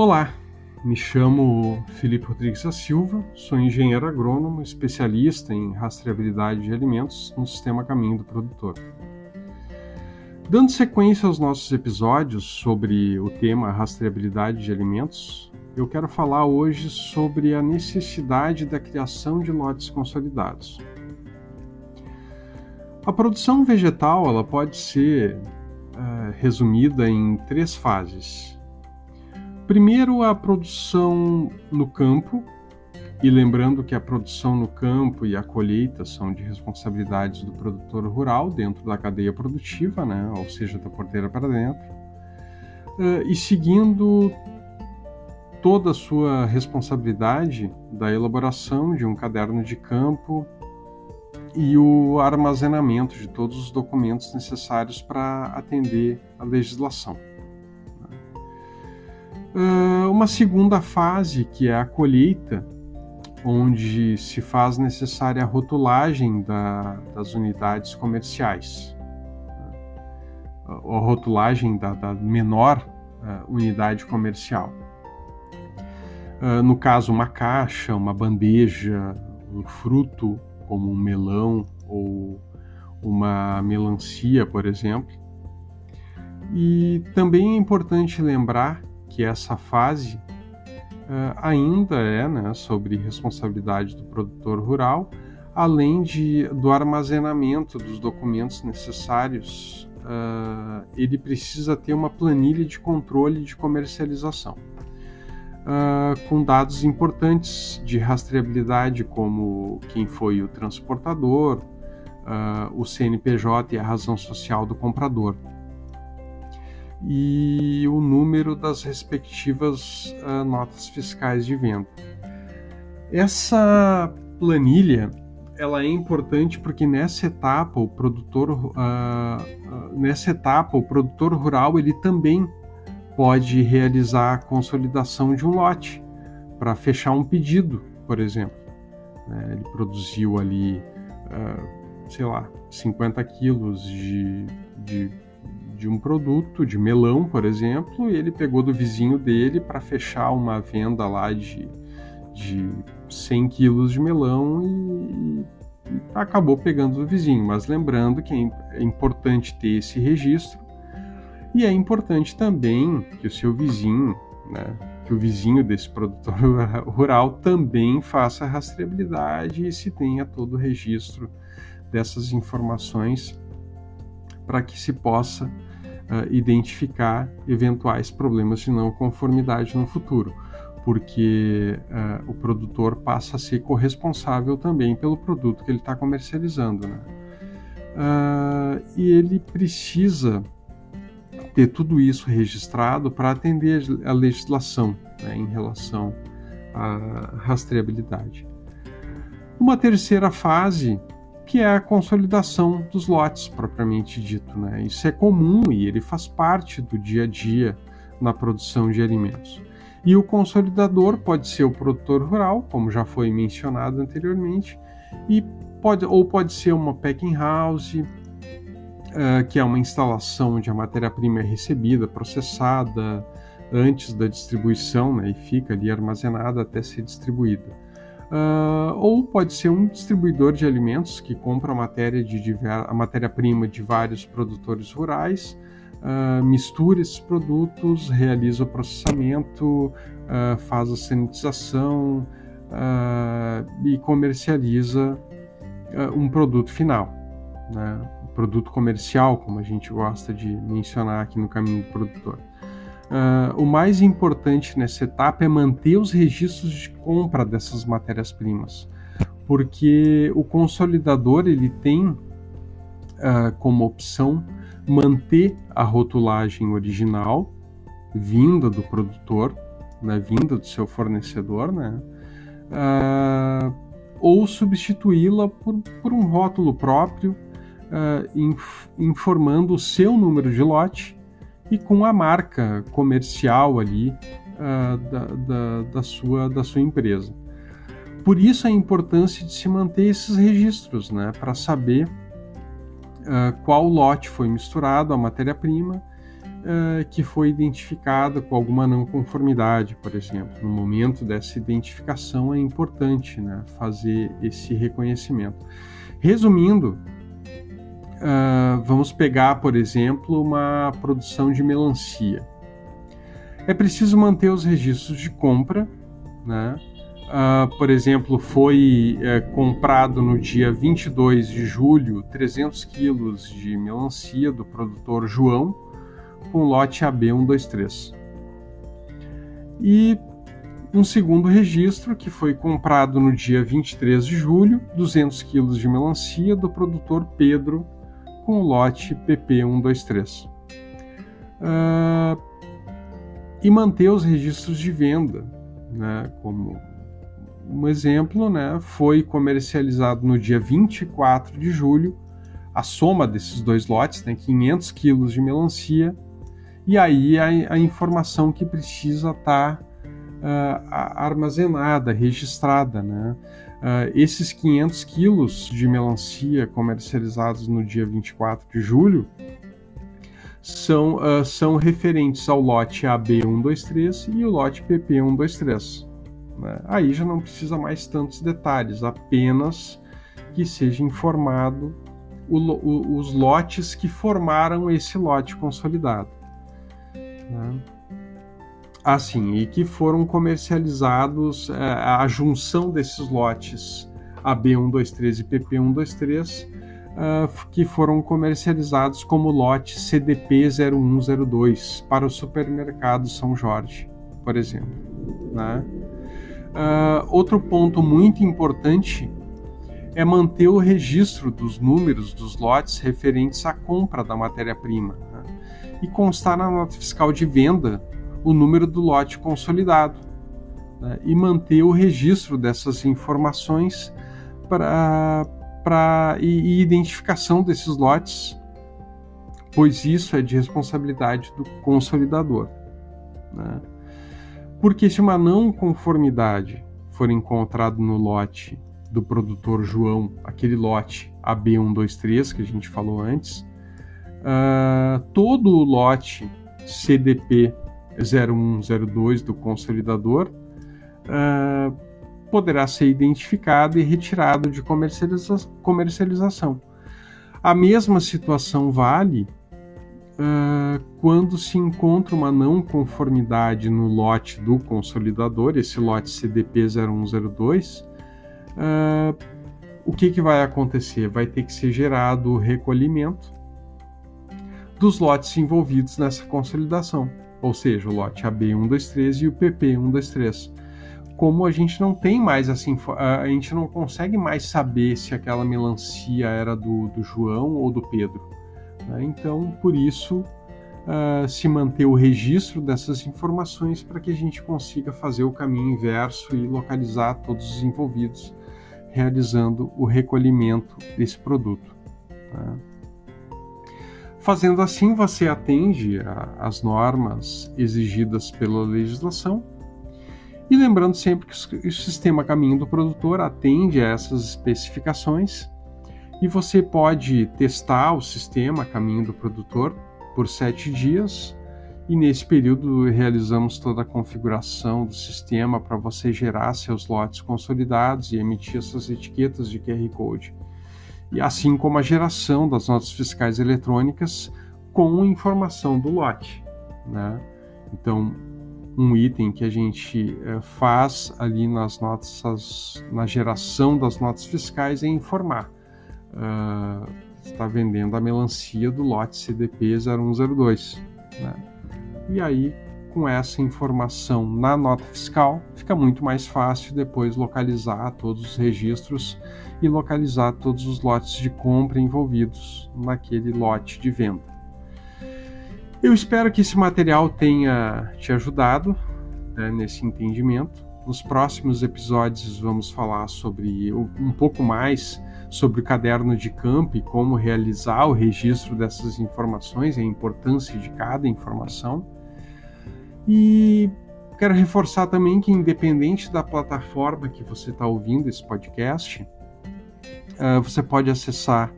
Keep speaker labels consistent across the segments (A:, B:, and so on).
A: Olá, me chamo Felipe Rodrigues da Silva, sou engenheiro agrônomo, especialista em rastreabilidade de alimentos no sistema Caminho do Produtor. Dando sequência aos nossos episódios sobre o tema rastreabilidade de alimentos, eu quero falar hoje sobre a necessidade da criação de lotes consolidados. A produção vegetal ela pode ser uh, resumida em três fases. Primeiro, a produção no campo, e lembrando que a produção no campo e a colheita são de responsabilidades do produtor rural dentro da cadeia produtiva, né? ou seja, da porteira para dentro, uh, e seguindo toda a sua responsabilidade da elaboração de um caderno de campo e o armazenamento de todos os documentos necessários para atender a legislação. Uh, uma segunda fase, que é a colheita, onde se faz necessária a rotulagem da, das unidades comerciais, a rotulagem da, da menor uh, unidade comercial. Uh, no caso, uma caixa, uma bandeja, um fruto como um melão ou uma melancia, por exemplo. E também é importante lembrar que essa fase uh, ainda é né, sobre responsabilidade do produtor rural, além de, do armazenamento dos documentos necessários, uh, ele precisa ter uma planilha de controle de comercialização uh, com dados importantes de rastreabilidade, como quem foi o transportador, uh, o CNPJ e a razão social do comprador, e o número das respectivas uh, notas fiscais de venda. Essa planilha ela é importante porque nessa etapa o produtor uh, nessa etapa o produtor rural ele também pode realizar a consolidação de um lote para fechar um pedido, por exemplo. É, ele produziu ali, uh, sei lá, 50 quilos de, de, de, um produto, de melão, por exemplo, e ele pegou do vizinho dele para fechar uma venda lá de, de 100 quilos de melão e, e acabou pegando do vizinho. Mas lembrando que é, é importante ter esse registro e é importante também que o seu vizinho, né, que o vizinho desse produtor rural também faça a rastreabilidade e se tenha todo o registro dessas informações para que se possa uh, identificar eventuais problemas de não conformidade no futuro, porque uh, o produtor passa a ser corresponsável também pelo produto que ele está comercializando. Né? Uh, e ele precisa ter tudo isso registrado para atender a legislação né, em relação à rastreabilidade. Uma terceira fase que é a consolidação dos lotes propriamente dito. Né? Isso é comum e ele faz parte do dia a dia na produção de alimentos. E o consolidador pode ser o produtor rural, como já foi mencionado anteriormente, e pode, ou pode ser uma packing house, uh, que é uma instalação onde a matéria-prima é recebida, processada antes da distribuição né, e fica ali armazenada até ser distribuída. Uh, ou pode ser um distribuidor de alimentos que compra a matéria de a matéria-prima de vários produtores rurais, uh, mistura esses produtos, realiza o processamento, uh, faz a sanitização e comercializa um produto final. Né? produto comercial, como a gente gosta de mencionar aqui no caminho do produtor. Uh, o mais importante nessa etapa é manter os registros de compra dessas matérias-primas, porque o consolidador ele tem uh, como opção manter a rotulagem original vinda do produtor, né, vinda do seu fornecedor, né, uh, ou substituí-la por, por um rótulo próprio inf informando o seu número de lote e com a marca comercial ali uh, da, da, da, sua, da sua empresa. Por isso a importância de se manter esses registros, né, para saber uh, qual lote foi misturado, a matéria-prima, uh, que foi identificada com alguma não conformidade, por exemplo. No momento dessa identificação é importante né, fazer esse reconhecimento. Resumindo, uh, vamos pegar, por exemplo, uma produção de melancia. É preciso manter os registros de compra, né? Uh, por exemplo, foi uh, comprado no dia 22 de julho 300 quilos de melancia do produtor João, com lote AB123. E um segundo registro que foi comprado no dia 23 de julho, 200 quilos de melancia do produtor Pedro, com lote PP123. Uh, e manter os registros de venda, né, como um exemplo, né, foi comercializado no dia 24 de julho a soma desses dois lotes, né, 500 quilos de melancia, e aí a, a informação que precisa estar tá, uh, armazenada, registrada. Né? Uh, esses 500 quilos de melancia comercializados no dia 24 de julho são, uh, são referentes ao lote AB123 e o lote PP123. Né? Aí já não precisa mais tantos detalhes, apenas que seja informado o, o, os lotes que formaram esse lote consolidado. Né? Assim, e que foram comercializados, é, a junção desses lotes AB123 e PP123, uh, que foram comercializados como lote CDP0102 para o supermercado São Jorge, por exemplo. Né? Uh, outro ponto muito importante é manter o registro dos números dos lotes referentes à compra da matéria-prima né? e constar na nota fiscal de venda o número do lote consolidado né? e manter o registro dessas informações para e, e identificação desses lotes, pois isso é de responsabilidade do consolidador. Né? Porque se uma não conformidade for encontrado no lote do produtor João, aquele lote AB123 que a gente falou antes, uh, todo o lote CDP 0102 do consolidador uh, poderá ser identificado e retirado de comercializa comercialização. A mesma situação vale uh, quando se encontra uma não conformidade no lote do consolidador, esse lote CDP 0102, uh, o que, que vai acontecer? Vai ter que ser gerado o recolhimento dos lotes envolvidos nessa consolidação, ou seja, o lote AB123 e o PP123. Como a gente não tem mais assim, a gente não consegue mais saber se aquela melancia era do, do João ou do Pedro. Né? Então, por isso, uh, se manter o registro dessas informações para que a gente consiga fazer o caminho inverso e localizar todos os envolvidos, realizando o recolhimento desse produto. Né? Fazendo assim, você atende às normas exigidas pela legislação. E lembrando sempre que o sistema caminho do produtor atende a essas especificações e você pode testar o sistema caminho do produtor por sete dias e nesse período realizamos toda a configuração do sistema para você gerar seus lotes consolidados e emitir essas etiquetas de QR Code. E assim como a geração das notas fiscais eletrônicas com informação do lote. Né? Então, um item que a gente é, faz ali nas notas, na geração das notas fiscais é informar uh, está vendendo a melancia do lote CDP 0102. Né? E aí, com essa informação na nota fiscal, fica muito mais fácil depois localizar todos os registros e localizar todos os lotes de compra envolvidos naquele lote de venda. Eu espero que esse material tenha te ajudado né, nesse entendimento. Nos próximos episódios vamos falar sobre um pouco mais sobre o caderno de campo e como realizar o registro dessas informações e a importância de cada informação. E quero reforçar também que, independente da plataforma que você está ouvindo esse podcast, uh, você pode acessar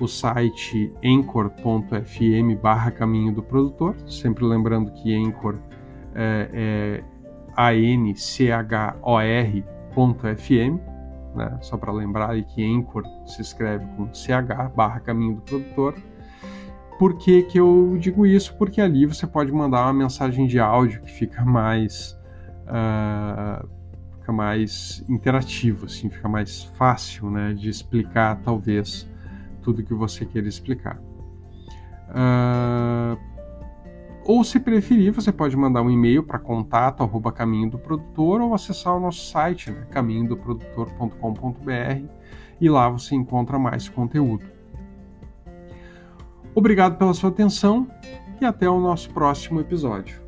A: o site anchor.fm barra caminho do produtor, sempre lembrando que Anchor é, é A-N-C-H-O-R.fm, né? só para lembrar que Anchor se escreve com CH barra caminho do produtor. Por que, que eu digo isso? Porque ali você pode mandar uma mensagem de áudio que fica mais uh, fica mais interativo, assim, fica mais fácil, né, de explicar talvez tudo que você queira explicar. Uh, ou se preferir, você pode mandar um e-mail para contato arroba caminho do produtor ou acessar o nosso site, né, caminhodoprodutor.com.br e lá você encontra mais conteúdo. Obrigado pela sua atenção e até o nosso próximo episódio.